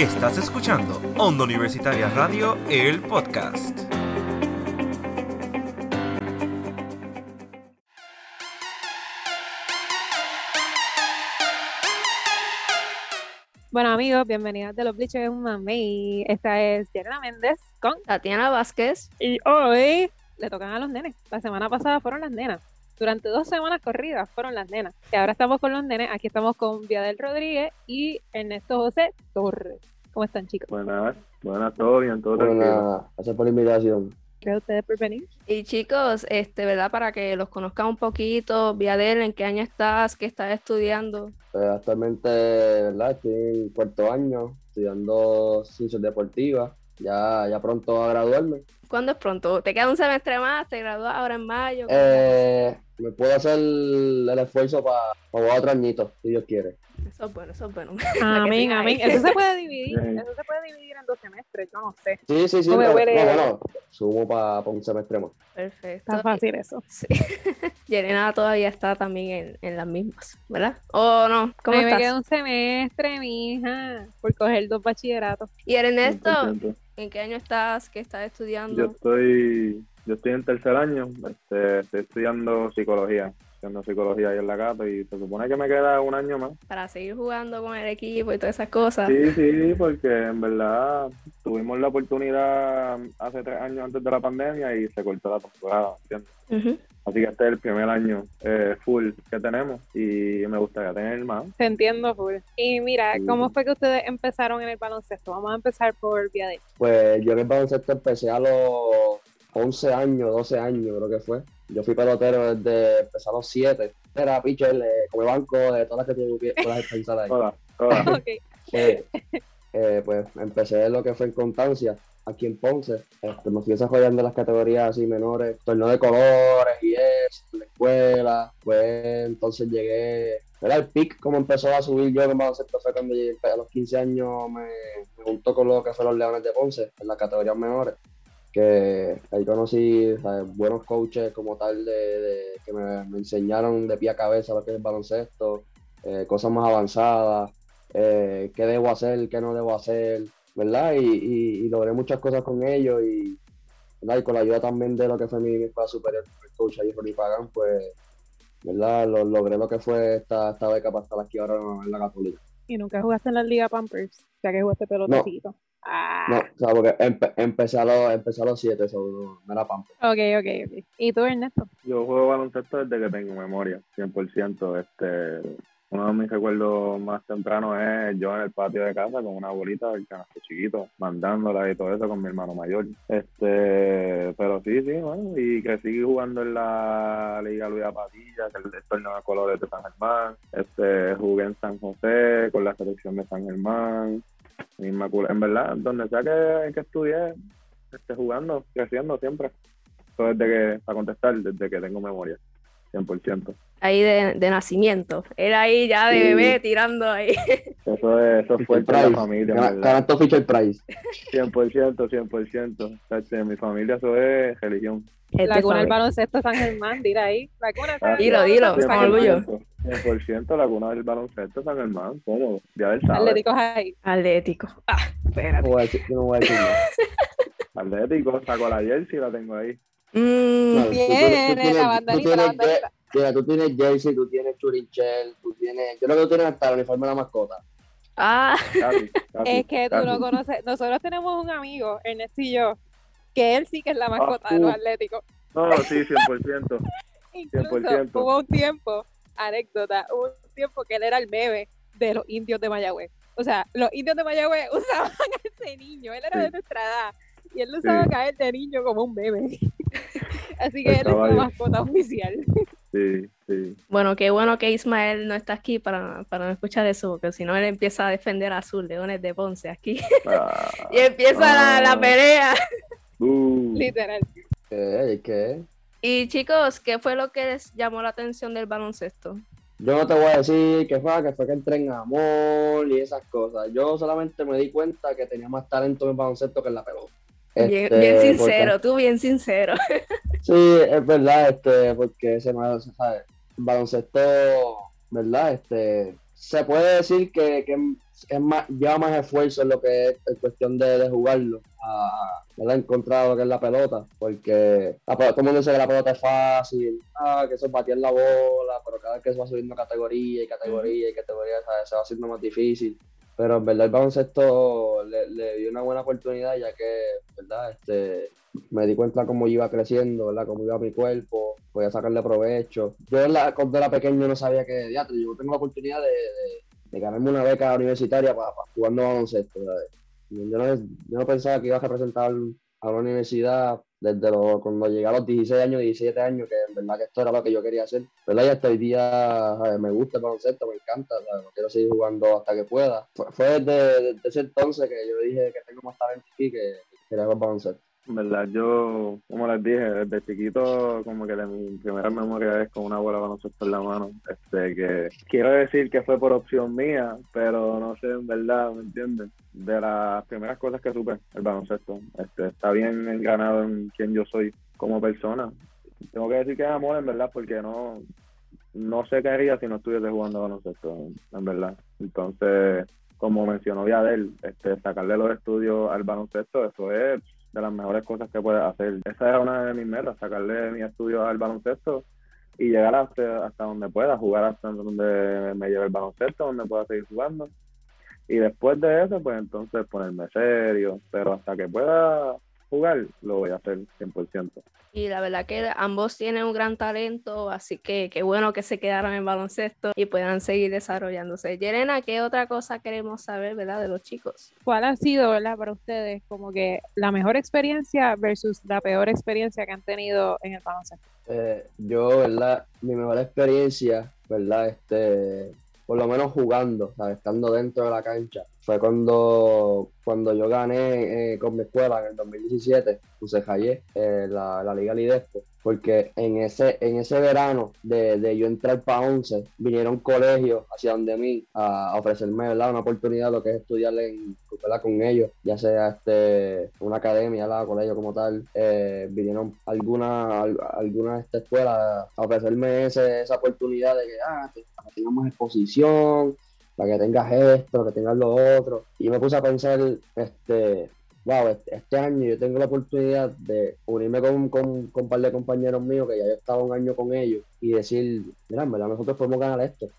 Estás escuchando Onda Universitaria Radio, el podcast. Bueno amigos, bienvenidos de los Bleachers Mami. Esta es Yerena Méndez con Tatiana Vázquez. y hoy le tocan a los nenes. La semana pasada fueron las nenas. Durante dos semanas corridas fueron las nenas. Y ahora estamos con los nenes. Aquí estamos con Viadel Rodríguez y Ernesto José Torres. ¿Cómo están chicos? Buenas, buenas, todo bien, todo gracias por la invitación. Gracias a ustedes por venir. Y chicos, este, ¿verdad? Para que los conozcan un poquito, Viadel, ¿en qué año estás? ¿Qué estás estudiando? Pues, actualmente, ¿verdad? Estoy en cuarto año estudiando ciencias deportivas. Ya, ya pronto a graduarme. ¿Cuándo es pronto? ¿Te queda un semestre más? ¿Te gradúas ahora en mayo? Eh, me puedo hacer el, el esfuerzo para otro añito, si Dios quiere. Eso es bueno, eso es bueno. Amén, amén. Eso se puede dividir. Eso se puede dividir en dos semestres. Yo no sé. Sí, sí, sí. No no, bueno, sumo para un semestre más. Perfecto. Está fácil eso. Sí. Yerena todavía está también en, en las mismas, ¿verdad? ¿O no? ¿Cómo A mí me estás? queda un semestre, mija, por coger dos bachilleratos. Y Ernesto, 100%. ¿En qué año estás? ¿Qué estás Yo estudiando? estoy, yo estoy en tercer año, este, estoy estudiando psicología, estudiando psicología ahí en la Cato y se supone que me queda un año más. Para seguir jugando con el equipo y todas esas cosas. Sí, sí, porque en verdad tuvimos la oportunidad hace tres años antes de la pandemia y se cortó la temporada, ¿entiendes? Ujú. Así que este es el primer año eh, full que tenemos y me gustaría tener más. Te entiendo, full. Y mira. ¿cómo fue que ustedes empezaron en el baloncesto? Vamos a empezar por Viadel. Pues yo en el baloncesto empecé a los 11 años, 12 años creo que fue. Yo fui pelotero desde empecé a los 7. Era pitcher, eh, como banco, de todas las que tú puedas pensar ahí. Hola, hola. Ok. Eh, eh, pues empecé lo que fue en Constancia, aquí en Ponce. Este, me fui desarrollando las categorías así menores, torneo de colores y eso, la escuela. Pues entonces llegué, era el pic como empezó a subir yo en baloncesto fue cuando llegué a los 15 años me, me juntó con lo que fueron los Leones de Ponce, en las categorías menores. Que ahí conocí buenos coaches como tal de, que me, me enseñaron de pie a cabeza lo que es el baloncesto, eh, cosas más avanzadas eh, qué debo hacer, qué no debo hacer, ¿verdad? Y, y, y logré muchas cosas con ellos y, y con la ayuda también de lo que fue mi, mi escuela superior, el coach ahí Ronnie Pagan, pues, ¿verdad? Lo, logré lo que fue esta, esta beca para estar aquí ahora en la Católica. Y nunca jugaste en la Liga Pampers, ya que jugaste pelotacito. Ah, No, o sea, porque empe- empecé, a los, empecé a los siete, eso no, no era pampa. ok, ok, ok. ¿Y tú, Ernesto? Yo juego baloncesto desde que tengo memoria, 100%. Este, uno de mis recuerdos más tempranos es yo en el patio de casa con una bolita del canasto chiquito, mandándola y todo eso con mi hermano mayor. Este, pero sí, sí, bueno, y crecí jugando en la Liga Luis Patilla, que es el torneo de colores de San Germán. Este, jugué en San José con la selección de San Germán. En verdad, donde sea que, que estudié, este, jugando, creciendo siempre. Eso desde que, para contestar, desde que tengo memoria, 100%. Ahí de, de nacimiento. Era ahí ya de Sí. bebé tirando ahí. Eso es, eso es fuerte en la familia. Ganaste Fisher Price. 100%, 100%. Tache, En mi familia eso es religión. Este la cuna del baloncesto San Germán, dila ahí. La cuna Ah, Dilo, dilo, San con orgullo. 100%, la cuna del baloncesto San Germán, todo. Ya del sábado. Atléticos ahí. Atlético. Ah, No espérate. voy a decir, no voy a decir nada. Atlético, saco la jersey, la tengo ahí. Mm, Claro, tú tienes- tú tienes- la bandolita, la. Mira, tú tienes jersey, tú tienes churinchel, tú tienes. Yo creo que tú tienes hasta el uniforme de la mascota. ah, Casi, casi, Es que tú no conoces. Nosotros tenemos un amigo, Ernesto y yo, que él sí que es la mascota de los atléticos. No, sí, 100%. Incluso 100%. hubo un tiempo, anécdota, hubo un tiempo que él era el bebé de los indios de Mayagüez. O sea, los indios de Mayagüez usaban a ese niño, él era Sí. de nuestra edad, y él lo usaba Sí. caer de niño como un bebé. Así que él es Estaba la mascota oficial. Sí, sí. bueno, qué bueno que Ismael no está aquí para, para no escuchar eso, porque si no él empieza a defender a sus leones de Ponce aquí. Ah, y empieza la, la Ah. pelea. uh, Literal. ¿Qué? ¿Qué? Y chicos, ¿qué fue lo que les llamó la atención del baloncesto? Yo no te voy a decir que fue, que fue que entré en amor y esas cosas. Yo solamente me di cuenta que tenía más talento en el baloncesto que en la pelota. Bien, Este, bien porque- sincero, tú bien sincero. Sí, es verdad, este, porque se me, ¿sabes? Baloncesto, ¿verdad? Este, se puede decir que, que es más, lleva más esfuerzo en lo que es en cuestión de, de jugarlo. A, ¿verdad? encontrado que es la pelota, porque la, todo el mundo dice que la pelota es fácil, ah, que eso es batir la bola, pero cada vez que se va subiendo categoría y categoría y categoría, se va haciendo más difícil. Pero en verdad el baloncesto le, le dio una buena oportunidad ya que, ¿verdad? Este, me di cuenta cómo iba creciendo, ¿verdad? Cómo iba mi cuerpo, podía sacarle provecho. Yo la, cuando era pequeño no sabía que, ya, yo tengo la oportunidad de, de, ganarme una beca universitaria para, jugando baloncesto, Yo no, yo no pensaba que iba a representar a la universidad desde lo, cuando llegué a los 16 años, 17 años, que en verdad que esto era lo que yo quería hacer. ¿verdad? Y hasta hoy día me gusta el baloncesto, me encanta, quiero seguir jugando hasta que pueda. Fue, desde, ese entonces que yo dije que tengo más talento aquí que, que quería el baloncesto verdad, yo, como les dije, desde chiquito, como que de mi primera memoria es con una bola baloncesto en la mano. Este, que quiero decir que fue por opción mía, pero no sé, en verdad, ¿me entienden? De las primeras cosas que supe, el baloncesto. Este, está bien enganado en quién yo soy como persona. Tengo que decir que es amor, en verdad, porque no, no sé qué haría si no estuviese jugando baloncesto, en verdad. Entonces, como mencionó Viadel, este, sacarle los estudios al baloncesto, eso es de las mejores cosas que puedes hacer. Esa era una de mis metas, sacarle mi estudio al baloncesto y llegar hasta, hasta donde pueda, jugar hasta donde me lleve el baloncesto, donde pueda seguir jugando. Y después de eso, pues entonces ponerme serio, pero hasta que pueda jugar, lo voy a hacer 100%. Y la verdad que ambos tienen un gran talento, así que qué bueno que se quedaron en baloncesto y puedan seguir desarrollándose. Yerena, ¿qué otra cosa queremos saber, verdad, de los chicos? ¿Cuál ha sido, verdad, para ustedes como que la mejor experiencia versus la peor experiencia que han tenido en el baloncesto? Eh, yo, verdad, mi mejor experiencia, verdad, este, por lo menos jugando, estando dentro de la cancha, fue cuando, cuando yo gané eh, con mi escuela en el 2017, puse Jayé, eh, la, la Liga Lidespo porque en ese, en ese verano de, de yo entrar para 11, vinieron colegios hacia donde mí a, ofrecerme ¿verdad? una oportunidad lo que es estudiar en, con ellos, ya sea este, una academia, ¿verdad? colegio como tal. Eh, vinieron algunas alguna de estas escuelas a ofrecerme ese, esa oportunidad de que, ah, tengamos exposición, para que tengas esto, que tengas lo otro. Y me puse a pensar, este, wow, este, año yo tengo la oportunidad de unirme con, con, un par de compañeros míos que ya yo estaba un año con ellos y decir, mira, en verdad nosotros podemos ganar esto.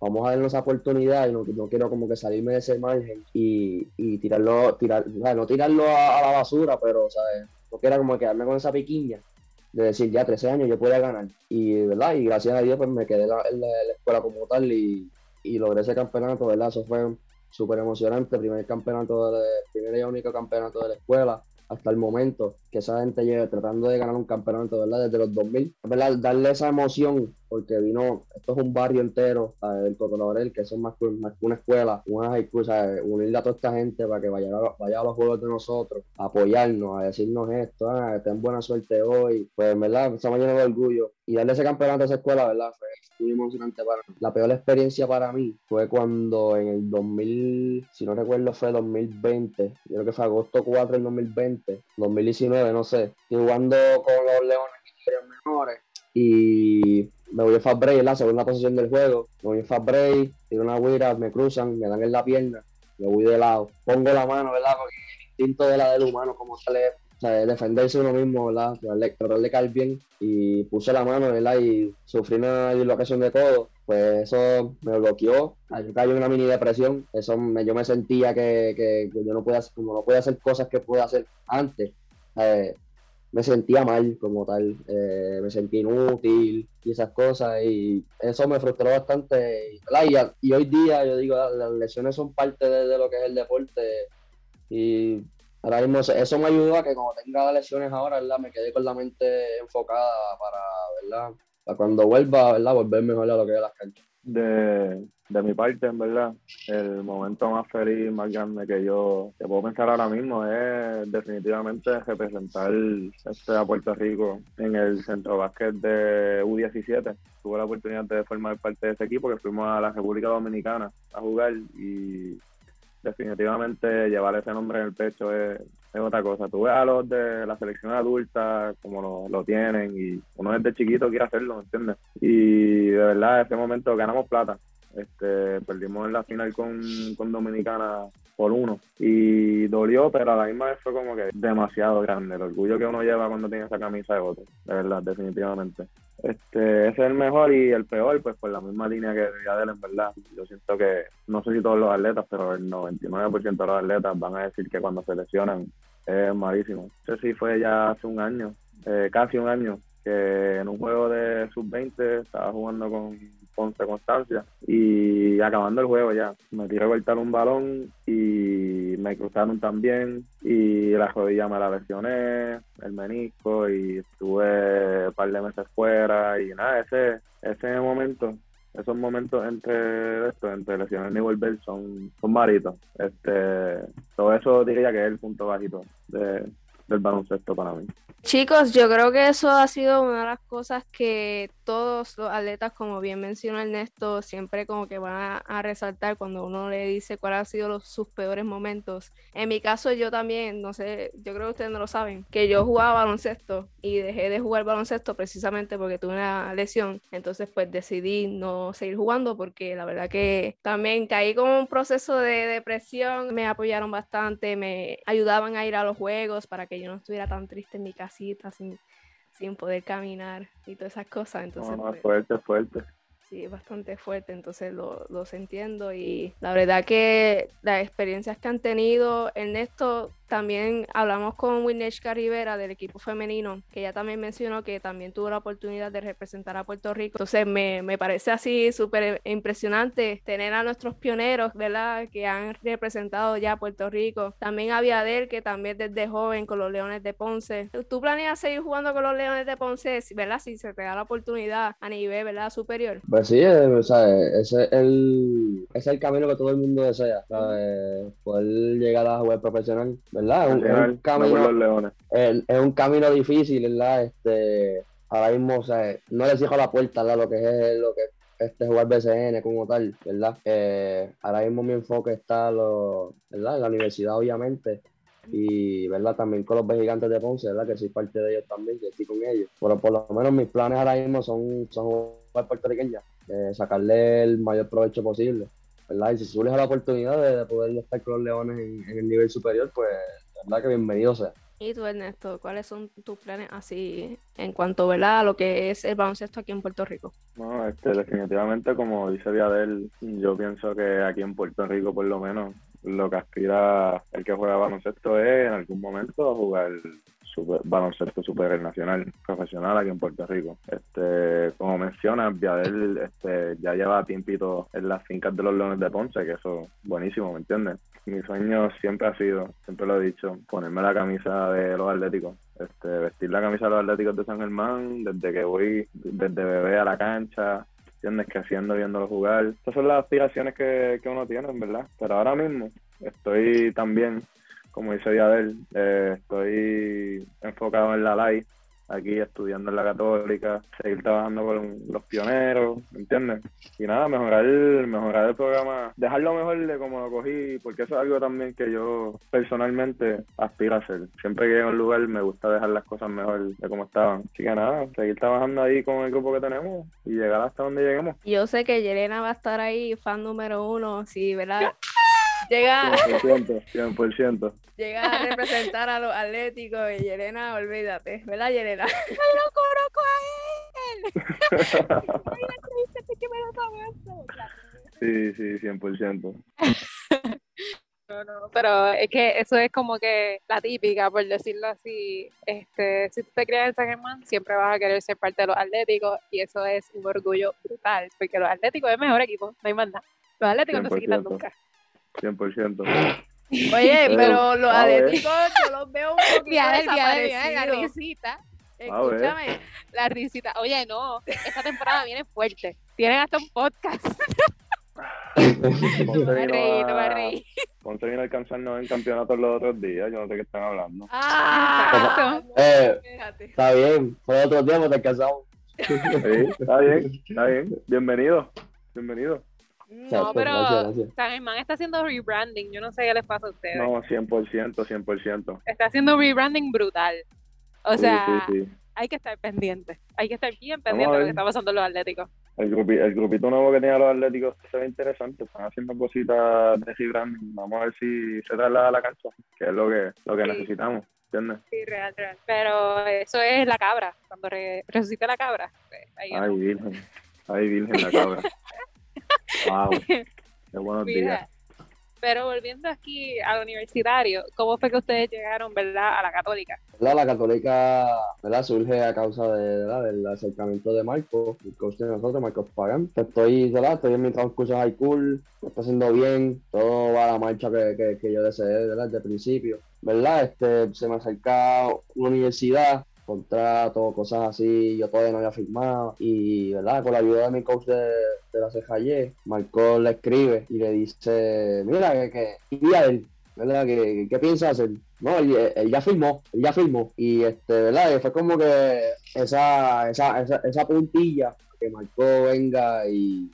Vamos a darnos esa oportunidad y no, quiero como que salirme de ese margen y, y tirarlo, tirar, no tirarlo a, la basura, pero ¿sabes? no quiero como quedarme con esa piquiña de decir ya 13 años yo puedo ganar. Y, ¿verdad? y gracias a Dios pues me quedé en la, la escuela como tal y, y logré ese campeonato, ¿verdad? Eso fue súper emocionante, primer campeonato, de, primer y único campeonato de la escuela hasta el momento que esa gente lleve tratando de ganar un campeonato, ¿verdad? Desde los 2000, ¿verdad? Darle esa emoción, porque vino, esto es un barrio entero, el Cotonorel, que son más, más que una escuela, una high school, unirle a toda esta gente para que vaya a, vaya a los juegos de nosotros, a apoyarnos, a decirnos esto, ah, ten buena suerte hoy, pues, ¿verdad? Estamos llenos de orgullo. Y darle ese campeonato a esa escuela, ¿verdad? Fue muy emocionante para mí. La peor experiencia para mí fue cuando en el 2000, si no recuerdo, fue 2020, yo creo que fue agosto 4 del 2020, 2019, no sé, estoy jugando con los Leones menores y me voy a fast break, la segunda posición del juego, me voy a fast break, tiro una guira, me cruzan, me dan en la pierna, me voy de lado, pongo la mano, ¿verdad? Porque el instinto de la del humano, como sale sea, defenderse uno mismo, ¿verdad? Tratar de bien y puse la mano, ¿verdad? Y sufrí una dislocación de todo, pues eso me bloqueó, yo caí en una mini depresión, eso me, yo me sentía que, yo no podía, como no podía hacer cosas que pude hacer antes, me sentía mal como tal, eh, me sentía inútil y esas cosas y eso me frustró bastante. Y, hoy día yo digo, las lesiones son parte de, de lo que es el deporte y ahora mismo eso me ayudó a que cuando tenga lesiones ahora, ¿verdad? Me quedé con la mente enfocada para, ¿verdad? Para cuando vuelva, ¿verdad? Volver mejor a lo que es las canchas. De, de mi parte, en verdad, el momento más feliz, más grande que yo que puedo pensar ahora mismo es definitivamente representar este, a Puerto Rico en el centro básquet de U17. Tuve la oportunidad de formar parte de ese equipo que fuimos a la República Dominicana a jugar y definitivamente llevar ese nombre en el pecho es, otra cosa. Tú ves a los de la selección adulta como lo, tienen y uno desde chiquito quiere hacerlo, ¿me entiendes? Y de verdad, en ese momento ganamos plata. Este, perdimos en la final con, con Dominicana por uno y dolió, pero a la misma vez fue como que demasiado grande el orgullo que uno lleva cuando tiene esa camisa de otro, de verdad, definitivamente. Este, ese es el mejor y el peor, pues por la misma línea que Adel, en verdad. Yo siento que, no sé si todos los atletas, pero el 99% de los atletas van a decir que cuando se lesionan es malísimo. No sé si fue ya hace un año, eh, casi un año, que en un juego de sub-20 estaba jugando con Ponce Constancia y acabando el juego ya me tiré a cortar un balón y me cruzaron también y la rodilla me la lesioné, el menisco y estuve un par de meses fuera y nada, ese, ese momento esos momentos entre esto, entre lesiones y volver son, son maritos. Este, todo eso diría que es el punto bajito de, del baloncesto para mí. Chicos, yo creo que eso ha sido una de las cosas que todos los atletas, como bien mencionó Ernesto, siempre como que van a, resaltar cuando uno le dice cuáles han sido los, sus peores momentos. En mi caso, yo también, no sé, yo creo que ustedes no lo saben, que yo jugaba baloncesto y dejé de jugar baloncesto precisamente porque tuve una lesión. Entonces, pues decidí no seguir jugando porque la verdad que también caí con un proceso de depresión. Me apoyaron bastante, me ayudaban a ir a los juegos para que yo no estuviera tan triste en mi casa sin, sin poder caminar y todas esas cosas. Entonces, no, pues, fuerte, fuerte. Sí, es bastante fuerte, entonces lo, los entiendo y la verdad que las experiencias que han tenido, Ernesto, también hablamos con Wineshka Rivera del equipo femenino, que ella también mencionó que también tuvo la oportunidad de representar a Puerto Rico. Entonces me, me parece así súper impresionante tener a nuestros pioneros, ¿verdad? Que han representado ya a Puerto Rico. También a Viadel, que también desde joven con los Leones de Ponce. ¿Tú planeas seguir jugando con los Leones de Ponce, ¿verdad? Si se te da la oportunidad a nivel, ¿verdad? Superior. Pues sí, eh, o sea, ese es el, es el camino que todo el mundo desea, ¿sabes? Poder llegar a jugar profesional. ¿Verdad? Es un, camino, es, un camino difícil, ¿verdad? Este, ahora mismo, o sea, no les cierro la puerta, ¿verdad? Lo que es lo que este jugar BCN como tal, ¿verdad? Eh, ahora mismo mi enfoque está lo, ¿verdad? en la universidad, obviamente, y ¿verdad? también con los gigantes de Ponce, ¿verdad? que soy parte de ellos también, que estoy con ellos. Pero por lo menos mis planes ahora mismo son, son jugar puertorriqueña, eh, sacarle el mayor provecho posible. ¿Verdad? Y si surge la oportunidad de, poder estar con los Leones en, el nivel superior, pues verdad que bienvenido sea. ¿Y tú, Ernesto, cuáles son tus planes así en cuanto ¿verdad? a lo que es el baloncesto aquí en Puerto Rico? No, este, definitivamente, como dice Viadel, yo pienso que aquí en Puerto Rico, por lo menos, lo que aspira el que juega baloncesto es en algún momento jugar super, baloncesto super nacional, profesional aquí en Puerto Rico. Este, como mencionas, Viadel este, ya lleva tiempito en las fincas de los Leones de Ponce, que eso es buenísimo, ¿me entiendes? Mi sueño siempre ha sido, siempre lo he dicho, ponerme la camisa de los Atléticos. Este, vestir la camisa de los Atléticos de San Germán desde que voy, desde bebé a la cancha, ¿entiendes? Creciendo, viéndolo jugar. Esas son las aspiraciones que, que uno tiene, ¿verdad? Pero ahora mismo estoy también como dice Diabel, eh, estoy enfocado en la LAI, aquí estudiando en la Católica, seguir trabajando con los pioneros, ¿me entiendes? Y nada, mejorar, mejorar el programa, dejarlo mejor de como lo cogí, porque eso es algo también que yo personalmente aspiro a hacer. Siempre que llego a un lugar me gusta dejar las cosas mejor de como estaban. Así que nada, seguir trabajando ahí con el grupo que tenemos y llegar hasta donde lleguemos. Yo sé que Yelena va a estar ahí, fan número uno, sí, ¿verdad? Llega, 100%, 100%. llega a representar a los atléticos y Yelena, olvídate, ¿verdad, Yelena? ¡No conozco a él! sí, sí, 100%. No, no, pero es que eso es como que la típica, por decirlo así. Este, si tú te creas en San Germán, siempre vas a querer ser parte de los atléticos y eso es un orgullo brutal, porque los atléticos es el mejor equipo, no hay más nada. Los atléticos no se quitan nunca. 100%. Oye, pero los atléticos yo los veo un poquito Mira, desaparecidos. la risita. Escúchame, la risita. Oye, no, esta temporada viene fuerte. Tienen hasta un podcast. Me reí, no me a- reí. Ponce vino a alcanzarnos en campeonatos los otros días, yo no sé qué están hablando. Ah, Eh. Está bien, fue otro tiempo, te casamos. Sí, está bien, está bien. Bienvenido, bienvenido. No, pero Germán está haciendo rebranding. Yo no sé qué les pasa a ustedes. No, 100%, 100%. Está haciendo rebranding brutal. O Sí, sea, sí, sí. hay que estar pendiente. Hay que estar bien pendiente de lo que está pasando en los atléticos. El, grupi- el grupito nuevo que tienen los Atléticos se ve interesante. Están haciendo cositas de rebranding. Vamos a ver si se traslada a la cancha, que es lo que, lo que Sí. necesitamos. ¿Entiendes? Sí, real, real. Pero eso es la cabra. Cuando re- resucita la cabra. pues, ahí Ay, virgen. Ay, virgen la cabra. wow. Qué buenos días. Mira, pero volviendo aquí al universitario, ¿cómo fue que ustedes llegaron, verdad, a la católica? ¿verdad? La católica ¿verdad? surge a causa de, ¿verdad? del acercamiento de Marco, el coach de nosotros, Marcos Pagán. Estoy, ¿verdad? estoy en mi transcurso high school, me está haciendo bien, todo va a la marcha que, que, que yo deseé ¿verdad? desde el principio. ¿verdad? Este, se me acerca una universidad, contrato, cosas así, yo todavía no había firmado y, ¿verdad? Con la ayuda de mi coach de, de la CJY, Marco le escribe y le dice, mira, que, que, a él, ¿verdad? ¿Qué, qué piensa hacer? No, él, él ya firmó, él ya firmó. Y este, ¿verdad? Fue como que esa, esa, esa, esa puntilla que Marco venga y,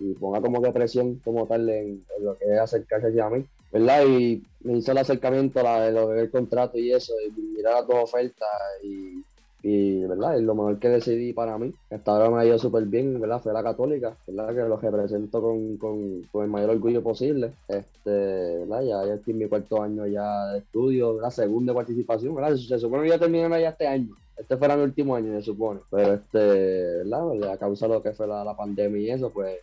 y ponga como que presión como tal en, en lo que es acercarse hacia mí. ¿Verdad? Y me hizo el acercamiento, la, del contrato y eso, y mirar las dos ofertas y, y ¿verdad? Es lo mejor que decidí para mí. Hasta ahora me ha ido súper bien, ¿verdad? Fue la católica, ¿verdad? Que lo represento con, con, con el mayor orgullo posible. Este, ¿verdad? Ya, estoy en mi cuarto año ya de estudio, la segunda participación, ¿verdad? Se, se supone que ya terminé ya este año. Este fuera mi último año, se supone. Pero este, ¿verdad? A causa de lo que fue la pandemia y eso, pues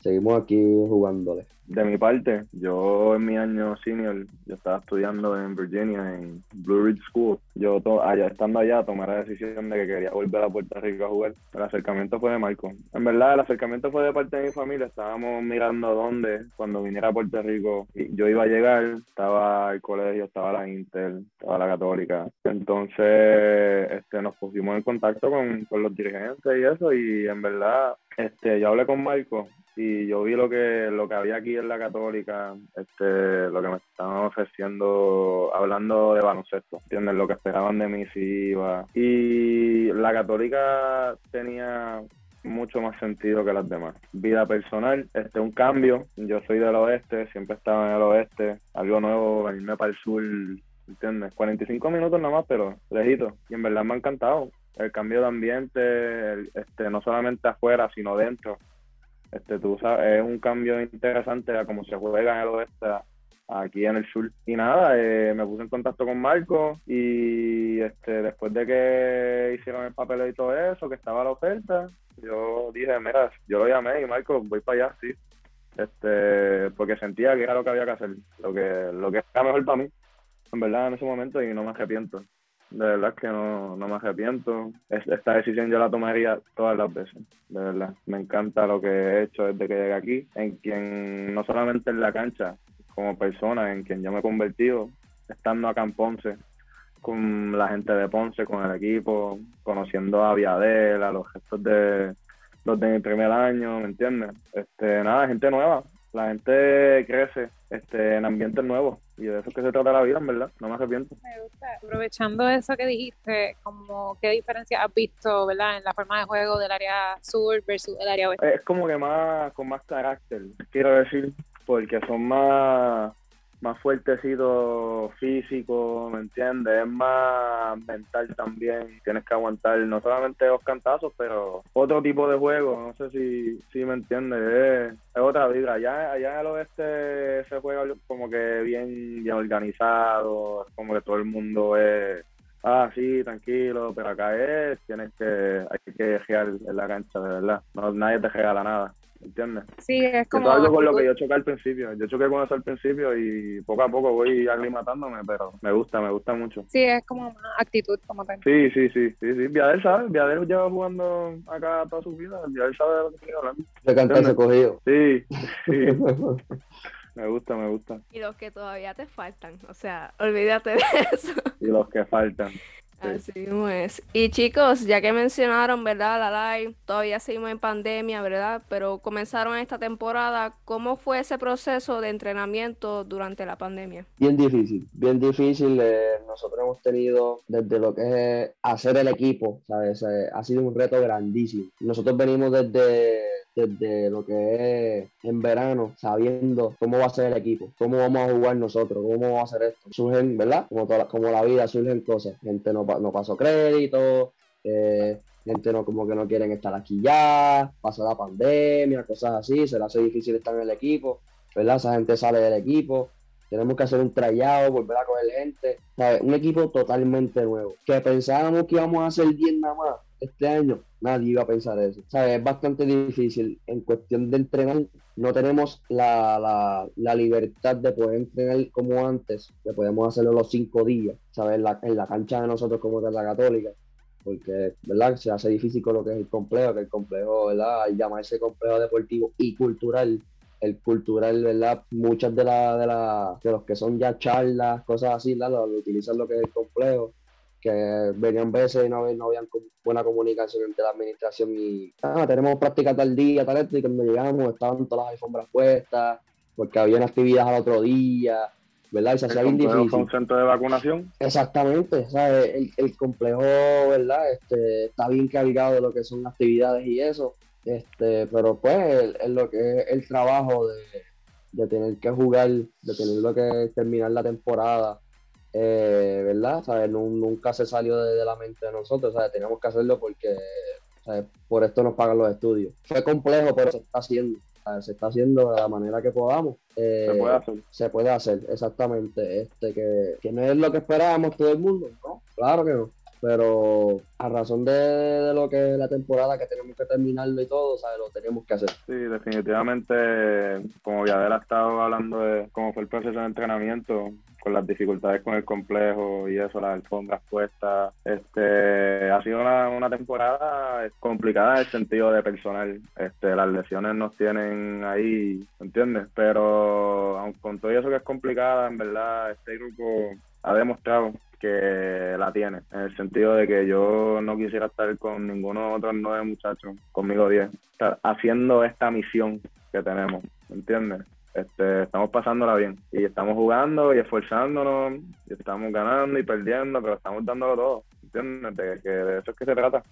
seguimos aquí jugándole. De mi parte, yo en mi año senior, yo estaba estudiando en Virginia, en Blue Ridge School. Yo to- allá, estando allá tomé la decisión de que quería volver a Puerto Rico a jugar. El acercamiento fue de Marco. En verdad, el acercamiento fue de parte de mi familia. Estábamos mirando dónde, cuando viniera a Puerto Rico, yo iba a llegar, estaba el colegio, estaba la Inter, estaba la Católica. Entonces, este, nos pusimos en contacto con, con los dirigentes y eso, y en verdad, este, yo hablé con Marco y yo vi lo que lo que había aquí en la Católica, este, lo que me estaban ofreciendo, hablando de baloncesto, ¿entiendes? Lo que esperaban de mí si iba. Y la Católica tenía mucho más sentido que las demás. Vida personal, este un cambio. Yo soy del oeste, siempre estaba en el oeste, algo nuevo, venirme para el sur, ¿entiendes? 45 minutos nada más, pero lejito. Y en verdad me ha encantado. El cambio de ambiente, el- este, no solamente afuera, sino dentro este tú sabes, es un cambio interesante a cómo se juega en el oeste aquí en el sur. Y nada eh, me puse en contacto con Marco y este después de que hicieron el papel y todo eso que estaba la oferta yo dije mira yo lo llamé y Marco voy para allá sí. Este porque sentía que era lo que había que hacer lo que lo que era mejor para mí en verdad en ese momento y no me arrepiento de verdad que no, no me arrepiento. Es- Esta decisión yo la tomaría todas las veces, de verdad. Me encanta lo que he hecho desde que llegué aquí, en quien, no solamente en la cancha, como persona, en quien yo me he convertido, estando acá en Ponce, con la gente de Ponce, con el equipo, conociendo a Viadel, a los gestos de los de mi primer año, ¿me entiendes? Este, nada, gente nueva. La gente crece este, en ambientes nuevos y de eso es que se trata la vida, en verdad. No me arrepiento. Me gusta. Aprovechando eso que dijiste, como qué diferencia has visto, ¿verdad? En la forma de juego del área sur versus el área oeste. es como que más con más carácter, quiero decir, porque son más más fuertecitos físicos, ¿me entiendes? Es más mental también, tienes que aguantar no solamente dos cantazos, pero otro tipo de juego, no sé si, si me entiendes, es, otra vibra, allá, allá en el oeste se juega como que bien, bien organizado, como que todo el mundo es ah, sí, tranquilo, pero acá es, tienes que, hay que regar en la cancha, de verdad. No, nadie te regala nada, ¿entiendes? Sí, es Que como. Eso es algo con lo que yo choqué al principio. Yo choqué con eso al principio y poco a poco voy aclimatándome, pero me gusta, me gusta mucho. Sí, es como más actitud, como tal. Sí, sí, sí, sí, sí. Viadel sabe, Viadel lleva jugando acá toda su vida, Viadel sabe de lo que estoy hablando. Se canta ese cogido. Sí, sí, me gusta, me gusta. Y los que todavía te faltan, o sea, olvídate de eso. Y los que faltan. Sí. Así mismo es. Y chicos, ya que mencionaron, ¿verdad? La live, todavía seguimos en pandemia, ¿verdad? Pero comenzaron esta temporada. ¿Cómo fue ese proceso de entrenamiento durante la pandemia? Bien difícil, bien difícil. eh, nosotros hemos tenido desde lo que es hacer el equipo, ¿sabes? Eh, ha sido un reto grandísimo. Nosotros venimos desde, desde lo que es en verano, sabiendo cómo va a ser el equipo, cómo vamos a jugar nosotros, cómo vamos a hacer esto. Surgen, ¿verdad? Como, toda, como la vida, surgen cosas. Gente no, no pasó crédito, gente no como que no quieren estar aquí ya, pasa la pandemia, cosas así, se le hace difícil estar en el equipo, ¿verdad? Esa gente sale del equipo, tenemos que hacer un trayado, volver a coger gente. Un equipo totalmente nuevo, que pensábamos que íbamos a hacer bien nada más este año, nadie iba a pensar eso. Es bastante difícil en cuestión de entrenar, no tenemos la, la, la libertad de poder entrenar como antes, que podemos hacerlo los cinco días, ¿sabes? En la, en la cancha de nosotros como de la católica porque ¿verdad? se hace difícil con lo que es el complejo, que el complejo, ¿verdad? al llamarse complejo deportivo y cultural, el cultural, ¿verdad? Muchas de, la, de, la, de los que son ya charlas, cosas así, ¿verdad? Lo, utilizan lo que es el complejo, que venían veces y no, no habían buena comunicación entre la administración y ah, tenemos práctica tal día, tal y cuando llegamos estaban todas las alfombras puestas, porque había actividad al otro día, ¿verdad? Y se hacía bien difícil. un centro de vacunación? Exactamente, ¿sabes? El, el complejo, ¿verdad? Este, está bien cargado de lo que son actividades y eso, este, pero pues es lo que es el trabajo de, de, tener que jugar, de tener que terminar la temporada, eh, ¿verdad? ¿Sabes? Nunca se salió de, la mente de nosotros, ¿sabes? Teníamos que hacerlo porque ¿sabes? por esto nos pagan los estudios. Fue complejo, pero se está haciendo se está haciendo de la manera que podamos. Eh, se puede hacer. Se puede hacer, exactamente. Este, que, que no es lo que esperábamos todo el mundo, ¿no? Claro que no pero a razón de, lo que es la temporada que tenemos que terminarlo y todo, ¿sabes? Lo tenemos que hacer. Sí, definitivamente, como ya ha estado hablando de cómo fue el proceso de entrenamiento, con las dificultades con el complejo y eso, las alfombras puestas, este, ha sido una, temporada complicada en el sentido de personal. Este, las lesiones nos tienen ahí, ¿entiendes? Pero aun con todo eso que es complicada, en verdad, este grupo ha demostrado que la tiene, en el sentido de que yo no quisiera estar con ninguno de otros nueve muchachos, conmigo diez, haciendo esta misión que tenemos, ¿entiendes? Este, estamos pasándola bien y estamos jugando y esforzándonos y estamos ganando y perdiendo, pero estamos dándolo todo. ¿entiendes? que de eso es que se trata.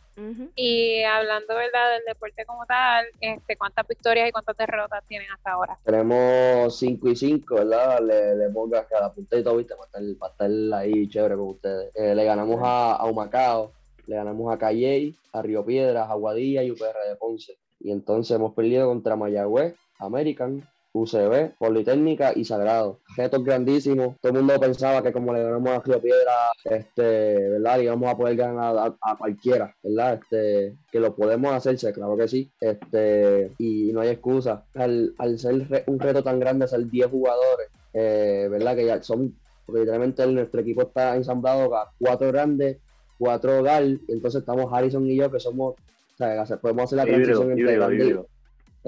Y hablando, ¿verdad?, del deporte como tal, este, ¿cuántas victorias y cuántas derrotas tienen hasta ahora? Tenemos 5 y 5, ¿verdad? Le, le pongas cada puntito, ¿viste? Para estar, para estar ahí chévere con ustedes. Eh, le ganamos a, a Humacao, le ganamos a Calley, a Río Piedras, a Aguadilla y UPR de Ponce. Y entonces hemos perdido contra Mayagüez, American, UCB, Politécnica y Sagrado. Retos grandísimos. Todo el mundo pensaba que como le ganamos a Río Piedra, este, ¿verdad? Íbamos a poder ganar a, cualquiera, ¿verdad? Este, que lo podemos hacerse, claro que sí. Este, y no hay excusa. Al, ser un reto tan grande, ser 10 jugadores, eh, ¿verdad? Que ya son, porque literalmente nuestro equipo está ensamblado a cuatro grandes, cuatro gal, y entonces estamos Harrison y yo, que somos, o sea, podemos hacer la transición entre.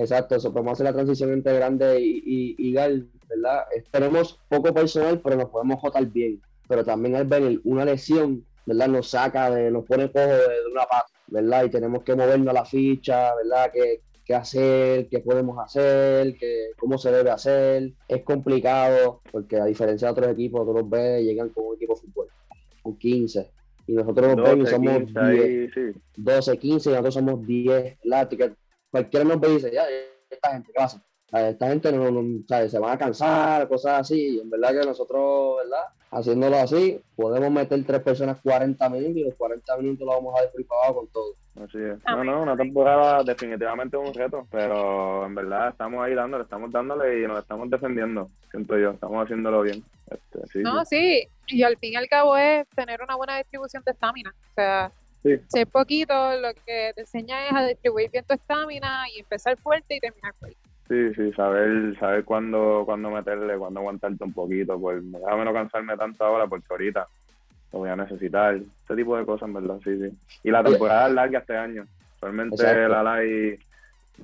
Exacto, eso, podemos hacer la transición entre grande y, y, gal, ¿verdad? Tenemos poco personal, pero nos podemos jotar bien. Pero también al venir una lesión, ¿verdad? Nos saca, de, nos pone cojo de, una pata, ¿verdad? Y tenemos que movernos a la ficha, ¿verdad? ¿Qué, qué hacer? ¿Qué podemos hacer? ¿Qué, ¿Cómo se debe hacer? Es complicado, porque a diferencia de otros equipos, los ves, llegan con un equipo de fútbol, con 15. Y nosotros los vemos somos 10, 12, 15, y nosotros somos 10, ¿verdad? Cualquiera nos ve y dice, ya, esta gente, ¿qué pasa? Esta gente no, se van a cansar, cosas así. Y en verdad que nosotros, ¿verdad? Haciéndolo así, podemos meter tres personas 40 minutos y los 40 minutos lo vamos a abajo con todo. Así es. No, no, una temporada definitivamente es un reto, pero en verdad estamos ahí dándole, estamos dándole y nos estamos defendiendo, siento yo, estamos haciéndolo bien. Este, no, sí. y al fin y al cabo es tener una buena distribución de estamina. O sea, Sí. Ser poquito, lo que te enseña es a distribuir bien tu estamina y empezar fuerte y terminar fuerte. Sí, sí, saber, saber cuándo, cuándo meterle, cuándo aguantarte un poquito, pues déjame no cansarme tanto ahora porque ahorita lo voy a necesitar, ese tipo de cosas, en verdad, sí, sí. Y la temporada es larga este año, realmente la LAI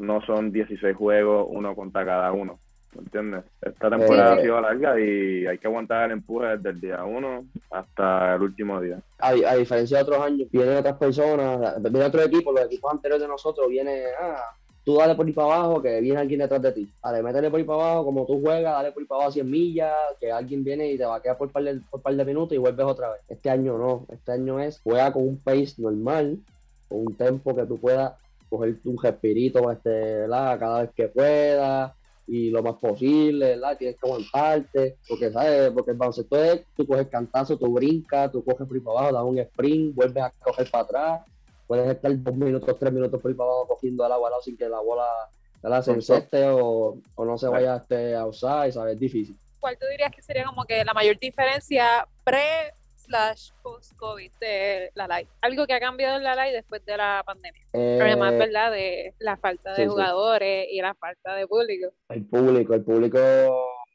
no son 16 juegos, uno contra cada uno. ¿entiendes? Esta temporada ha sido larga y hay que aguantar el empuje desde el día uno hasta el último día. A, diferencia de otros años, vienen otras personas, vienen otros equipos, los equipos anteriores de nosotros, viene, ah, tú dale por ahí para abajo, que viene alguien detrás de ti. Dale, métele por ahí para abajo, como tú juegas, dale por ahí para abajo 100 millas, que alguien viene y te va a quedar por par par de minutos y vuelves otra vez. Este año no, este año es, juega con un pace normal, con un tempo que tú puedas coger un respirito este, cada vez que puedas y lo más posible, ¿verdad? Tienes que aguantarte, porque, ¿sabes? Porque el baloncesto es, tú coges cantazo, tú brincas, tú coges por para abajo, das un sprint, vuelves a coger para atrás, puedes estar dos minutos, tres minutos por ahí para abajo cogiendo el agua al lado sin que la bola ¿verdad? se enceste o, o no se vaya este, a usar, ¿sabes? Es difícil. ¿Cuál tú dirías que sería como que la mayor diferencia pre slash post-COVID de la Live? Algo que ha cambiado en la Live después de la pandemia. Eh, Además, ¿verdad? De la falta de sí, sí. jugadores y la falta de público. el público, el público,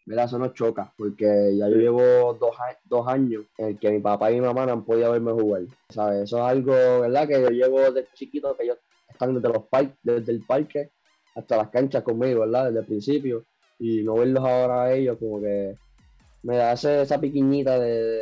mira, eso nos choca, porque ya yo llevo dos, dos años en que mi papá y mi mamá no han podido verme jugar, ¿sabes? Eso es algo, ¿verdad? Que yo llevo desde chiquito, que ellos están desde los parques, desde el parque hasta las canchas conmigo, ¿verdad? Desde el principio, y no verlos ahora a ellos como que me da ese- esa piquiñita de, de,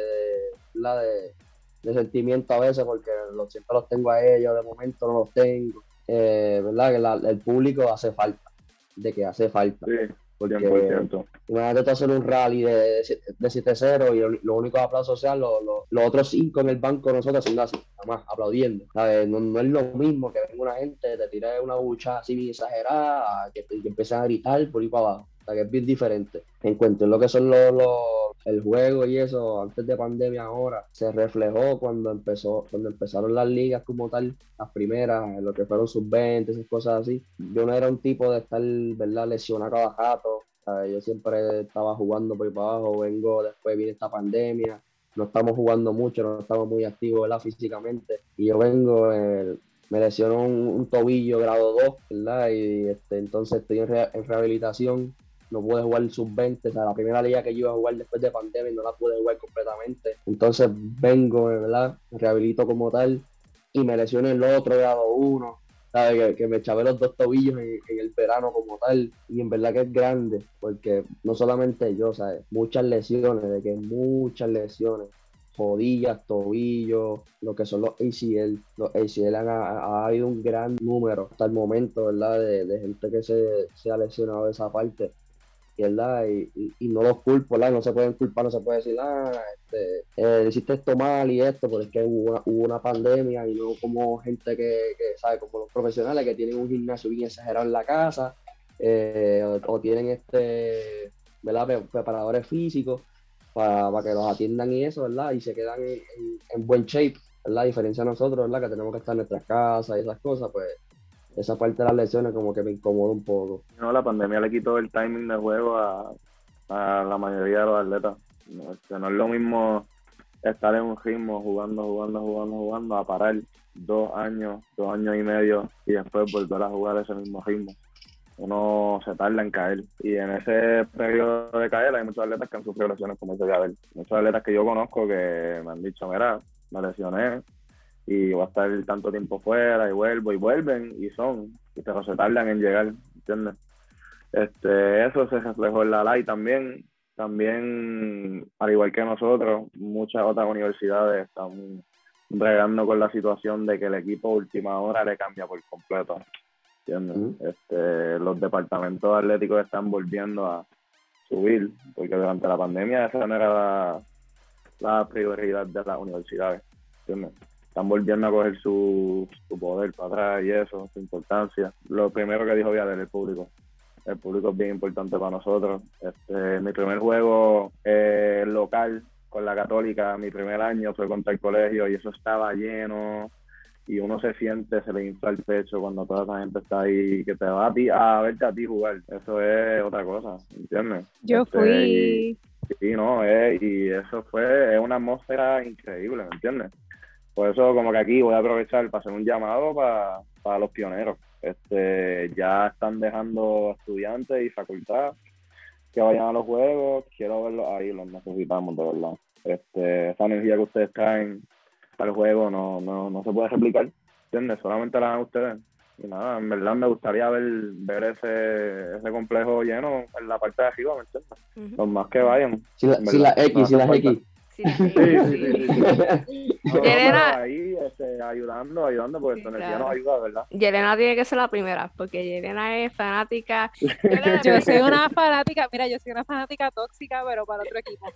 de- de, de sentimiento a veces, porque los, siempre los tengo a ellos, de momento no los tengo, Eh, ¿verdad? Que la- el público hace falta, de que hace falta. Sí, Porque 100%. Imagínate tú hacer un rally de, de 7-0 y lo- los únicos aplausos sean los, los, los otros cinco en el banco nosotros haciendo así, nada más, aplaudiendo. ¿sabes? No, no es lo mismo que venga una gente, te tire una bucha así bien exagerada, que, que empiecen a gritar por ahí para abajo. Que es bien diferente. En cuanto a lo que son los, los- el juego y eso, antes de pandemia ahora, se reflejó cuando empezó, cuando empezaron las ligas como tal, las primeras, lo que fueron sub-20, esas cosas así. Yo no era un tipo de estar, ¿verdad?, lesionado cada rato. Yo siempre estaba jugando por ahí para abajo, vengo, después viene esta pandemia, no estamos jugando mucho, no estamos muy activos, ¿verdad?, físicamente. Y yo vengo, eh, me lesionó un, tobillo grado 2, ¿verdad? Y este, entonces estoy en, rea- en rehabilitación, no pude jugar el sub-20, o sea, la primera liga que yo iba a jugar después de pandemia y no la pude jugar completamente. Entonces vengo, ¿verdad? Rehabilito como tal y me lesiono el otro grado 1, ¿sabes? Que, que me echavé los dos tobillos en, el verano como tal y en verdad que es grande, porque no solamente yo, ¿sabes? Muchas lesiones, de que muchas lesiones rodillas, tobillos, lo que son los ACL. Los ACL han, ha, ha habido un gran número hasta el momento, ¿verdad? De, de gente que se, se ha lesionado de esa parte. ¿Verdad? Y, y, y no los culpo, ¿verdad? No se pueden culpar, no se puede decir, ah, este, eh, hiciste esto mal y esto, porque es que hubo una, hubo una pandemia y no como gente que, que, ¿sabe? Como los profesionales que tienen un gimnasio bien exagerado en la casa, eh, o, tienen este, ¿verdad? Pre- Preparadores físicos para, para que los atiendan y eso, ¿verdad? Y se quedan en, en- en buen shape, ¿verdad? A diferencia de nosotros, ¿verdad? Que tenemos que estar en nuestras casas y esas cosas, pues esa parte de las lesiones como que me incomoda un poco. No, la pandemia le quitó el timing de juego a, a la mayoría de los atletas. No, este, no es lo mismo estar en un ritmo jugando, jugando, jugando, jugando, a parar dos años, dos años y medio y después volver a jugar ese mismo ritmo. Uno se tarda en caer y en ese periodo de caer hay muchos atletas que han sufrido lesiones como ese Gabriel. Muchos atletas que yo conozco que me han dicho, mira, me lesioné y voy a estar tanto tiempo fuera y vuelvo y vuelven y son, y pero se tardan en llegar, ¿entiendes? Este, eso se reflejó en la LAI también. También, al igual que nosotros, muchas otras universidades están bregando con la situación de que el equipo última hora le cambia por completo. ¿Entiendes? Este, los departamentos atléticos están volviendo a subir, porque durante la pandemia esa no era la, la prioridad de las universidades. ¿entiendes? Están volviendo a coger su, su poder para atrás y eso, su importancia. Lo primero que dijo Vial era el público. El público es bien importante para nosotros. Este, mi primer juego eh, local con la Católica, mi primer año fue contra el colegio y eso estaba lleno y uno se siente, se le infla el pecho cuando toda esa gente está ahí, que te va a, ti, a verte a ti jugar. Eso es otra cosa, ¿entiendes? Yo Este, fui. y- Sí, no, eh, y eso fue es una atmósfera increíble, ¿me entiendes? Por eso como que aquí voy a aprovechar para hacer un llamado para, para los pioneros. Este, ya están dejando estudiantes y facultad que vayan a los juegos, quiero verlos ahí, los necesitamos de verdad. Este, esa energía que ustedes traen al juego no, no, no se puede replicar, ¿entiendes? Solamente la dan ustedes. Y nada, en verdad me gustaría ver, ver ese, ese complejo lleno en la parte de arriba, ¿me entiendes? Los más que vayan. Si la, si la X, no si las. X. Sí, Sí, sí. No, Yelena- ahí este, ayudando, ayudando, porque Sí, tu energía claro. nos ayuda, ¿verdad? Yelena tiene que ser la primera, porque Yelena es fanática. Yo soy una fanática, mira, yo soy una fanática tóxica, pero para otro equipo.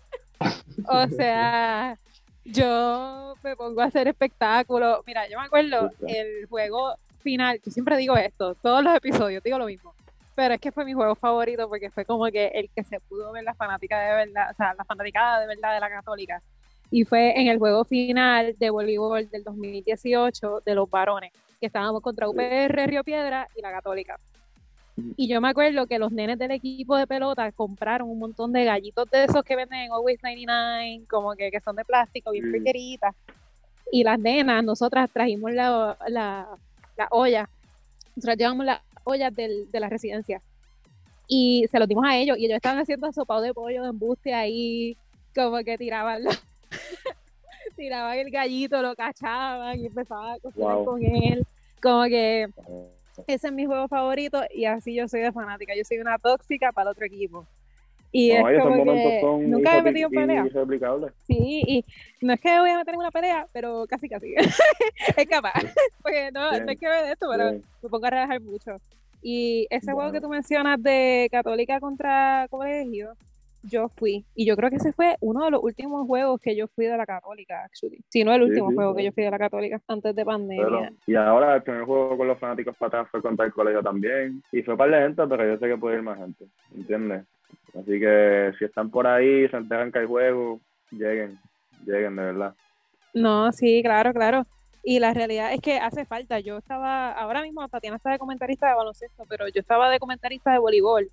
O sea, yo me pongo a hacer espectáculos. Mira, yo me acuerdo el juego final, yo siempre digo esto, todos los episodios digo lo mismo. Pero es que fue mi juego favorito porque fue como que el que se pudo ver la fanática de verdad, o sea, la fanaticada de verdad de la católica. y fue en el juego final de voleibol del 2018 de los varones, que estábamos contra UPR Río Piedra y la Católica. Y yo me acuerdo que los nenes del equipo de pelota compraron un montón de gallitos de esos que venden en Always 99, como que, que son de plástico, bien pequeñitas. Y las nenas, nosotras trajimos la, la, la olla, nosotras llevamos las ollas del, de la residencia. Y se los dimos a ellos, y ellos estaban haciendo sopado de pollo de embuste ahí, como que tiraban, tiraban el gallito, lo cachaban y empezaban a cocinar con él. Como que ese es mi juego favorito y así yo soy de fanática. Yo soy una tóxica para el otro equipo. Y es como que nunca he metido en pelea. Sí, y no es que voy a meter en una pelea, pero casi casi. es capaz. Porque no, no es que ver esto, pero me pongo a relajar mucho. Y ese juego que tú mencionas de Católica contra Colegio, yo fui. Y yo creo que ese fue uno de los últimos juegos que yo fui de la Católica, actually. Si no el último juego que yo fui de la Católica antes de pandemia. y ahora el primer juego con los fanáticos para atrás fue contra el colegio también. Y fue para la gente, pero yo sé que puede ir más gente. ¿Entiendes? Así que si están por ahí, se enteran que hay juego, lleguen. Lleguen, de verdad. No, sí, claro, claro. Y la realidad es que hace falta. Yo estaba, ahora mismo Tatiana está de comentarista de baloncesto, pero yo estaba de comentarista de voleibol.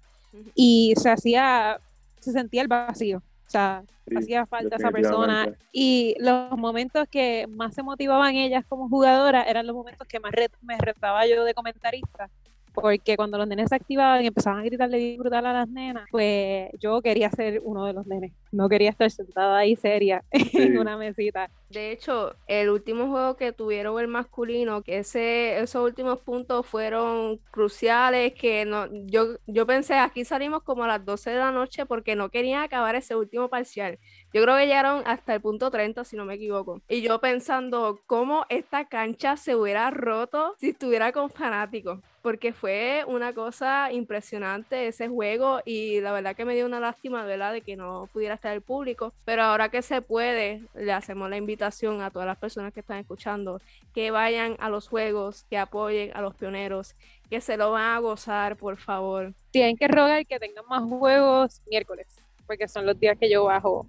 Y se hacía se sentía el vacío. O sea, hacía falta esa persona. Y los momentos que más se motivaban ellas como jugadoras eran los momentos que más me retaba yo de comentarista porque cuando los nenes se activaban y empezaban a gritarle y brutal a las nenas, pues yo quería ser uno de los nenes. No quería estar sentada ahí seria en una mesita. De hecho, el último juego que tuvieron el masculino, que ese, esos últimos puntos fueron cruciales, que no, yo, yo pensé, aquí salimos como a las 12 de la noche porque no querían acabar ese último parcial. Yo creo que llegaron hasta el punto 30, si no me equivoco. Y yo pensando cómo esta cancha se hubiera roto si estuviera con fanáticos porque fue una cosa impresionante ese juego y la verdad que me dio una lástima, ¿verdad?, de que no pudiera estar el público, pero ahora que se puede, le hacemos la invitación a todas las personas que están escuchando que vayan a los juegos, que apoyen a los pioneros, que se lo van a gozar, por favor. Tienen que rogar que tengan más juegos miércoles, porque son los días que yo bajo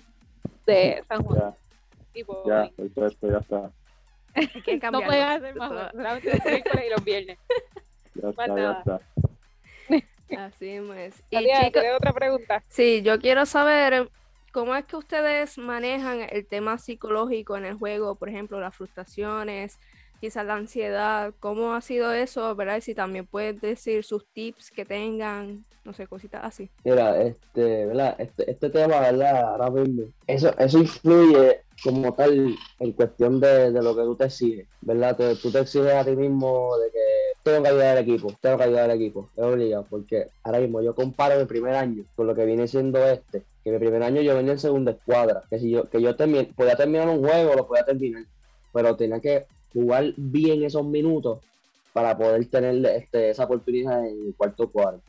de San Juan. Ya, ya, ya está. no pueden hacer más solamente los miércoles y los viernes. Ya está, ya está. Así es. Y otra pregunta. Sí, yo quiero saber cómo es que ustedes manejan el tema psicológico en el juego, por ejemplo, las frustraciones, quizás la ansiedad, cómo ha sido eso, ¿verdad? Y si también puedes decir sus tips que tengan, no sé, cositas así. Mira, este, ¿verdad? Este, este tema, ¿verdad? Ahora mismo, eso, eso influye como tal en cuestión de, lo que tú te exiges, ¿verdad? tú te exiges a ti mismo de que tengo que ayudar al equipo, tengo que ayudar al equipo, es obligado, porque ahora mismo yo comparo mi primer año con lo que viene siendo este, que mi primer año yo venía en segunda escuadra, que si yo, que yo podía terminar un juego, lo podía terminar, pero tenía que jugar bien esos minutos para poder tener este, esa oportunidad en el cuarto cuadro.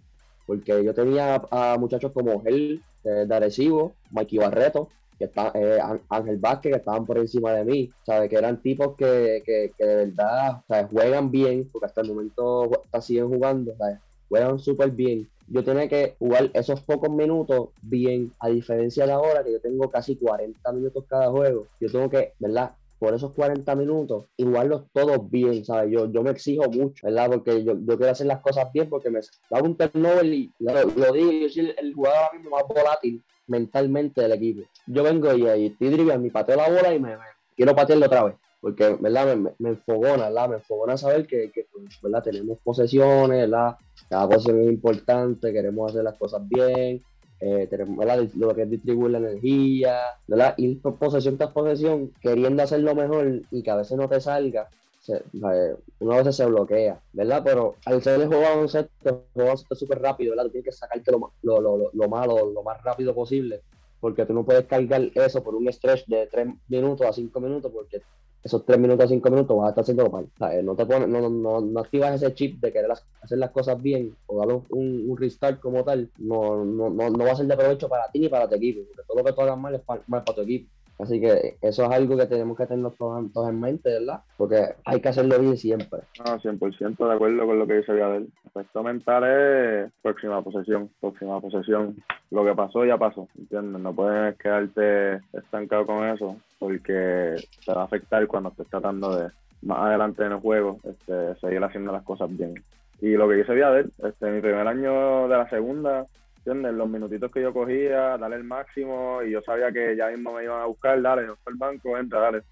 Porque yo tenía a, muchachos como él, de, de Arecibo, Mikey Barreto, que está, eh, Ángel Vázquez, que estaban por encima de mí, ¿sabes? Que eran tipos que, que, que de verdad juegan bien, porque hasta el momento siguen jugando, ¿sabes? Juegan súper bien. Yo tenía que jugar esos pocos minutos bien, a diferencia de ahora que yo tengo casi 40 minutos cada juego. Yo tengo que, ¿verdad? Por esos 40 minutos y jugarlos todos bien, ¿sabes? Yo, yo me exijo mucho, ¿verdad? Porque yo, yo quiero hacer las cosas bien porque me da un turnover y lo, digo, yo soy el, jugador ahora mismo más volátil mentalmente del equipo. Yo vengo y, ahí estoy dribblando, pateo la bola y me, quiero patearlo otra vez. Porque, ¿verdad? Me, me, enfogona, ¿verdad? Me enfogona saber que, que pues, ¿verdad? Tenemos posesiones, ¿verdad? Cada cosa es importante, queremos hacer las cosas bien, eh, tenemos lo que es distribuir la energía, ¿verdad? Ir posesión tras posesión, queriendo hacer lo mejor y que a veces no te salga, se, uno a veces se bloquea, ¿verdad? Pero al ser el juego baloncesto, el súper rápido, ¿verdad? Tú tienes que sacarte lo, lo, lo, lo, malo lo más rápido posible, porque tú no puedes cargar eso por un stretch de 3 minutos a 5 minutos, porque esos 3 minutos a 5 minutos vas a estar haciendo mal. No, te pones, no, no, no, activas ese chip de querer hacer las cosas bien o dar un, restart como tal, no, no, no, va a ser de provecho para ti ni para tu equipo, porque todo lo que tú hagas mal es mal para tu equipo. Así que eso es algo que tenemos que tener todos, en mente, ¿verdad? Porque hay que hacerlo bien siempre. No, 100% de acuerdo con lo que dice Gabriel. Aspecto mental es próxima posesión, próxima posesión. Lo que pasó ya pasó, ¿entiendes? No puedes quedarte estancado con eso porque te va a afectar cuando estés tratando de más adelante en el juego este, seguir haciendo las cosas bien. Y lo que hice Viadel, este, mi primer año de la segunda, ¿entiendes? Los minutitos que yo cogía, darle el máximo y yo sabía que ya mismo me iban a buscar, dale, yo el banco, entra, dale,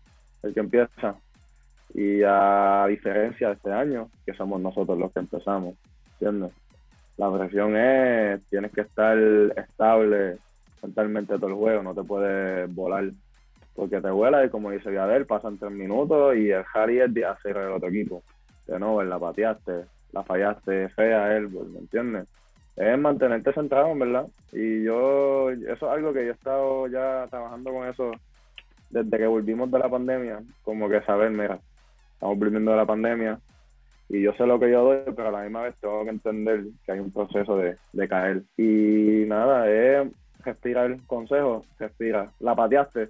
el que empieza. Y a diferencia de este año, que somos nosotros los que empezamos, ¿entiendes? La presión es, tienes que estar estable mentalmente todo el juego, no te puedes volar. Porque te vuela y como dice Viadel, pasan tres minutos y el Harry es de hacer el otro equipo. De nuevo, la pateaste, la fallaste fea él, ¿me entiendes? Es mantenerte centrado, ¿verdad? Y yo, eso es algo que yo he estado ya trabajando con eso desde que volvimos de la pandemia, como que saber, mira, estamos volviendo de la pandemia y yo sé lo que yo doy, pero a la misma vez tengo que entender que hay un proceso de, de caer. Y nada, es respirar, consejo, respira. La pateaste.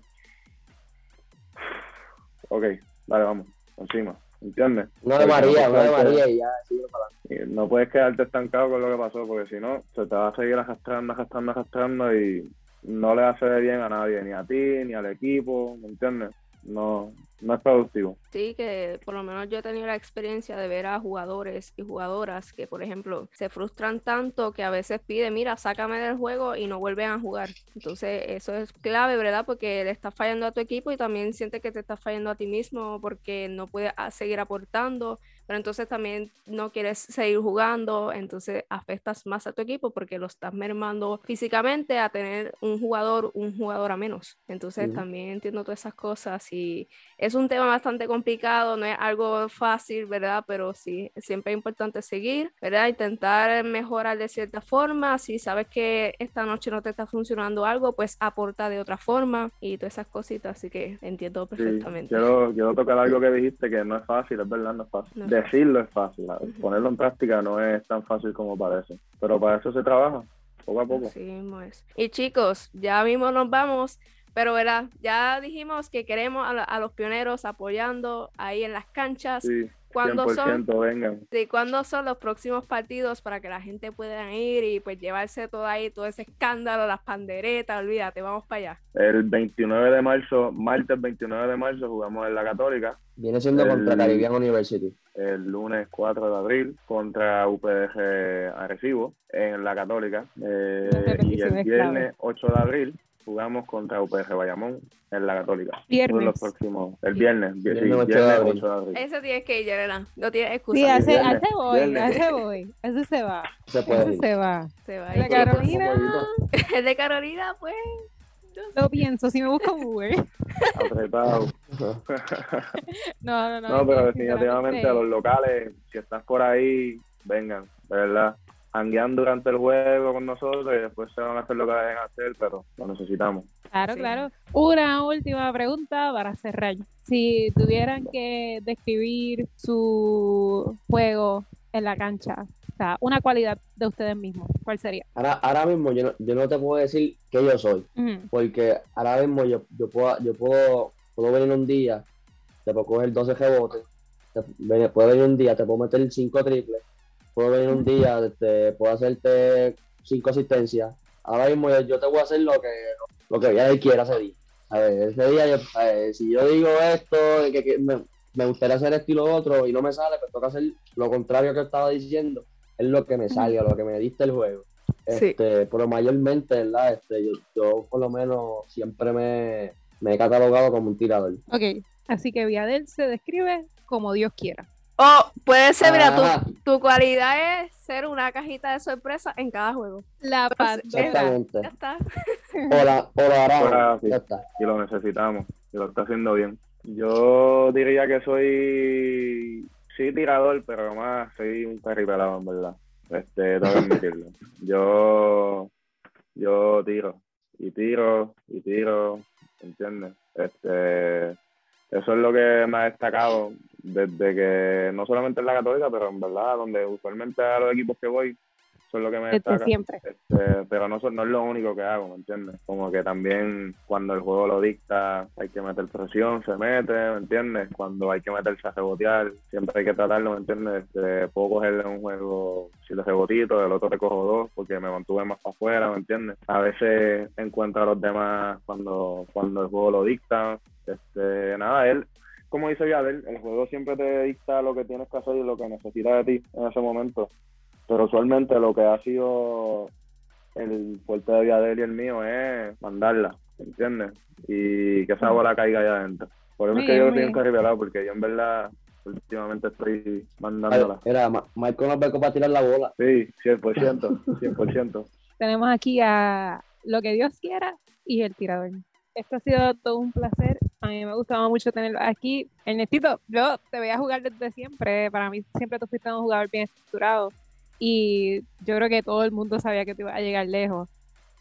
Ok, dale, vamos, encima. ¿Entiendes? No de María, no de María y ya sigue para adelante. No puedes quedarte estancado con lo que pasó, porque si no, se te va a seguir arrastrando, arrastrando, arrastrando y no le hace bien a nadie, ni a ti, ni al equipo, ¿me entiendes? No, no es productivo. Sí, que por lo menos yo he tenido la experiencia de ver a jugadores y jugadoras que, por ejemplo, se frustran tanto que a veces piden, mira, sácame del juego y no vuelven a jugar. Entonces, eso es clave, ¿verdad? Porque le estás fallando a tu equipo y también siente que te estás fallando a ti mismo porque no puedes seguir aportando pero entonces también no quieres seguir jugando, entonces afectas más a tu equipo porque lo estás mermando físicamente a tener un jugador, un jugador a menos. Entonces también entiendo todas esas cosas y es un tema bastante complicado, no es algo fácil, ¿verdad? Pero sí, siempre es importante seguir, ¿verdad? Intentar mejorar de cierta forma, si sabes que esta noche no te está funcionando algo, pues aporta de otra forma y todas esas cositas, así que entiendo perfectamente. quiero, quiero tocar algo que dijiste que no es fácil, es verdad, no es fácil decirlo es fácil, ponerlo en práctica no es tan fácil como parece, pero para eso se trabaja, poco a poco. Sí, pues. Y chicos, ya mismo nos vamos, pero verá, ya dijimos que queremos a, los pioneros apoyando ahí en las canchas. Sí. ¿Cuándo son, vengan. Sí, ¿Cuándo son los próximos partidos para que la gente pueda ir y pues llevarse todo ahí, todo ese escándalo, las panderetas, olvídate, vamos para allá? El 29 de marzo, martes 29 de marzo, jugamos en la Católica. Viene siendo contra Caribbean University. El lunes 4 de abril contra UPDG Arecibo en la Católica. Eh, y el viernes 8 de abril jugamos contra UPG Bayamón en la Católica. Viernes. Los próximos, el viernes, viernes, sí, 8, de abril. 8 de abril. Ese tienes que ir, Yerena. No tienes excusa. Sí, hace, hace voy, hace voy. Ese se va. Se puede Ese se va. Se va. El de Carolina. El de Carolina, pues. Lo pienso, si me busco Uber. Apretado. no, no, no. No, pero definitivamente a los locales, si estás por ahí, vengan, de verdad hanguean durante el juego con nosotros y después se van a hacer lo que deben hacer, pero lo necesitamos. Claro, claro. Una última pregunta para cerrar. Si tuvieran que describir su juego en la cancha, o sea, una cualidad de ustedes mismos, ¿cuál sería? Ahora, ahora mismo yo no, yo no te puedo decir qué yo soy, porque ahora mismo yo, yo, puedo, yo puedo, puedo venir un día, te puedo coger 12 rebotes, puedo venir un día, te puedo meter 5 triples, puedo venir un día, este, puedo hacerte cinco asistencias. Ahora mismo yo, te voy a hacer lo que, lo que él quiera ese día. A ver, ese día, yo, si yo digo esto, que, me, gustaría hacer esto y lo otro, y no me sale, pues toca hacer lo contrario que estaba diciendo, es lo que me salga, lo que me diste el juego. Este, Pero mayormente, ¿verdad? Este, yo, yo por lo menos siempre me, me he catalogado como un tirador. Ok, así que Viadel se describe como Dios quiera. O puede ser, mira, tu, tu, cualidad es ser una cajita de sorpresa en cada juego. La Exactamente. Ya está. O la, o la ya está. Y lo necesitamos. Y lo está haciendo bien. Yo diría que soy, sí, tirador, pero más soy un carripelado, en verdad. Este, tengo que admitirlo. Yo, yo tiro. Y tiro, y tiro, ¿entiendes? Este, eso es lo que me ha destacado desde que, no solamente en la católica, pero en verdad, donde usualmente a los equipos que voy, es lo que me Desde destaca. siempre. Este, pero no, no es lo único que hago, ¿me entiendes? Como que también cuando el juego lo dicta hay que meter presión, se mete, ¿me entiendes? Cuando hay que meterse a rebotear, siempre hay que tratarlo, ¿me entiendes? Este, puedo cogerle un juego, si lo rebotito, del otro te cojo dos porque me mantuve más para afuera, ¿me entiendes? A veces encuentro a los demás cuando, cuando el juego lo dicta. Este, nada, él, como dice Viadel, el juego siempre te dicta lo que tienes que hacer y lo que necesitas de ti en ese momento pero usualmente lo que ha sido el fuerte de Viadel y el mío es mandarla, ¿entiendes? Y que esa bola caiga allá adentro. Por eso Muy es que bien, yo tengo que revelar, porque yo en verdad últimamente estoy mandándola. Era, Michael nos becó para tirar la bola. Sí, 100%, 100%. Tenemos aquí a lo que Dios quiera y el tirador. Esto ha sido todo un placer. A mí me gustaba mucho tenerlo aquí. Ernestito, yo te voy a jugar desde siempre. Para mí siempre tú fuiste un jugador bien estructurado. Y yo creo que todo el mundo sabía que tú ibas a llegar lejos.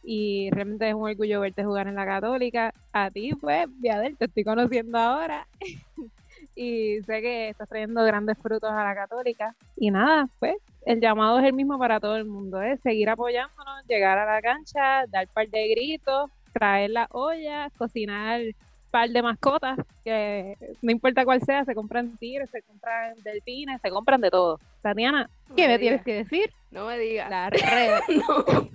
Y realmente es un orgullo verte jugar en la Católica. A ti, pues, Viadel, te estoy conociendo ahora. y sé que estás trayendo grandes frutos a la Católica. Y nada, pues, el llamado es el mismo para todo el mundo, es seguir apoyándonos, llegar a la cancha, dar par de gritos, traer las ollas, cocinar par de mascotas, que no importa cuál sea, se compran tigres, se compran delfines, se compran de todo. Tatiana, ¿qué me tienes que decir? No me digas. La red. no.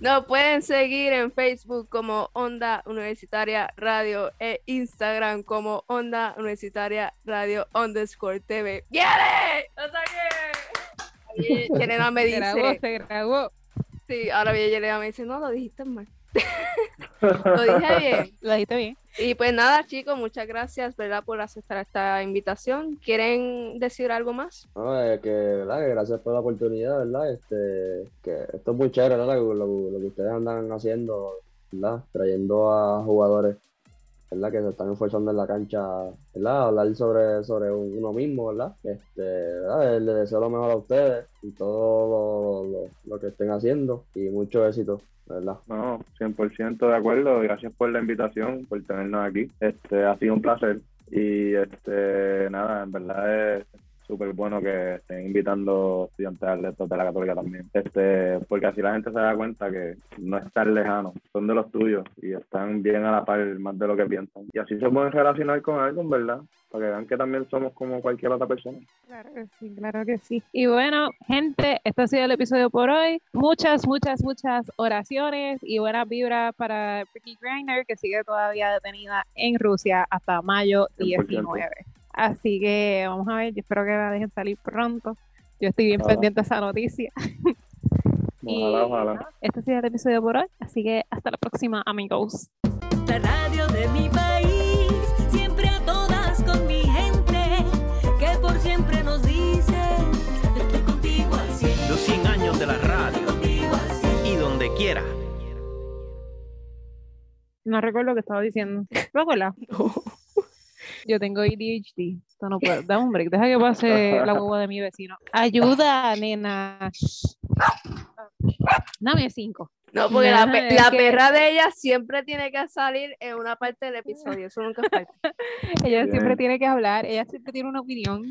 Pero pueden seguir en Facebook como Onda Universitaria Radio e Instagram como Onda Universitaria Radio underscore TV. ¡Viene! ¡Lo saqué! Me Se grabó, se grabó. Sí, ahora Yelena me dice, no, lo dijiste mal. lo dije bien. Lo dijiste bien. Y pues nada, chicos, muchas gracias, ¿verdad? Por aceptar esta invitación. ¿Quieren decir algo más? No, eh, que, ¿verdad? que gracias por la oportunidad, ¿verdad? Este, que esto es muy chévere, ¿verdad? Lo, lo- lo que ustedes andan haciendo, ¿verdad? Trayendo a jugadores, ¿verdad? Que se están esforzando en la cancha, ¿verdad? Hablar sobre, sobre uno mismo, ¿verdad? Este, ¿verdad? Les deseo lo mejor a ustedes y todo lo, que estén haciendo y mucho éxito, ¿verdad? No, 100% de acuerdo. Gracias por la invitación, por tenernos aquí. Este, ha sido un placer. Y este, nada, en verdad es súper bueno que estén invitando estudiantes atletas de la Católica también. Este, porque así la gente se da cuenta que no es tan lejano, son de los tuyos y están bien a la par más de lo que piensan. Y así se pueden relacionar con algo, verdad, para que vean que también somos como cualquier otra persona. Claro que sí, claro que sí. Y bueno, gente, este ha sido el episodio por hoy. Muchas, muchas, muchas oraciones y buenas vibras para Ricky Greiner, que sigue todavía detenida en Rusia hasta mayo 100%. 19. Así que vamos a ver, yo espero que la dejen salir pronto. Yo estoy bien Ojalá. pendiente de esa noticia. Y Ojalá, ojalá. nada, este ha sido el episodio por hoy, así que hasta la próxima, amigos. La radio de mi país, siempre a todas con mi gente, que por siempre nos dice, estoy contigo al cien, Los 100 años de la radio y donde quiera. No recuerdo lo que estaba diciendo. ¿Te acuerdas? Yo tengo ADHD. Esto no puedo. Dame un break. Deja que pase la hueva de mi vecino. Ayuda, nena. Dame cinco. No, porque la, pe- Ajá, es la que- perra de ella siempre tiene que salir en una parte del episodio. Eso nunca falta. Ella Bien. siempre tiene que hablar. Ella siempre tiene una opinión.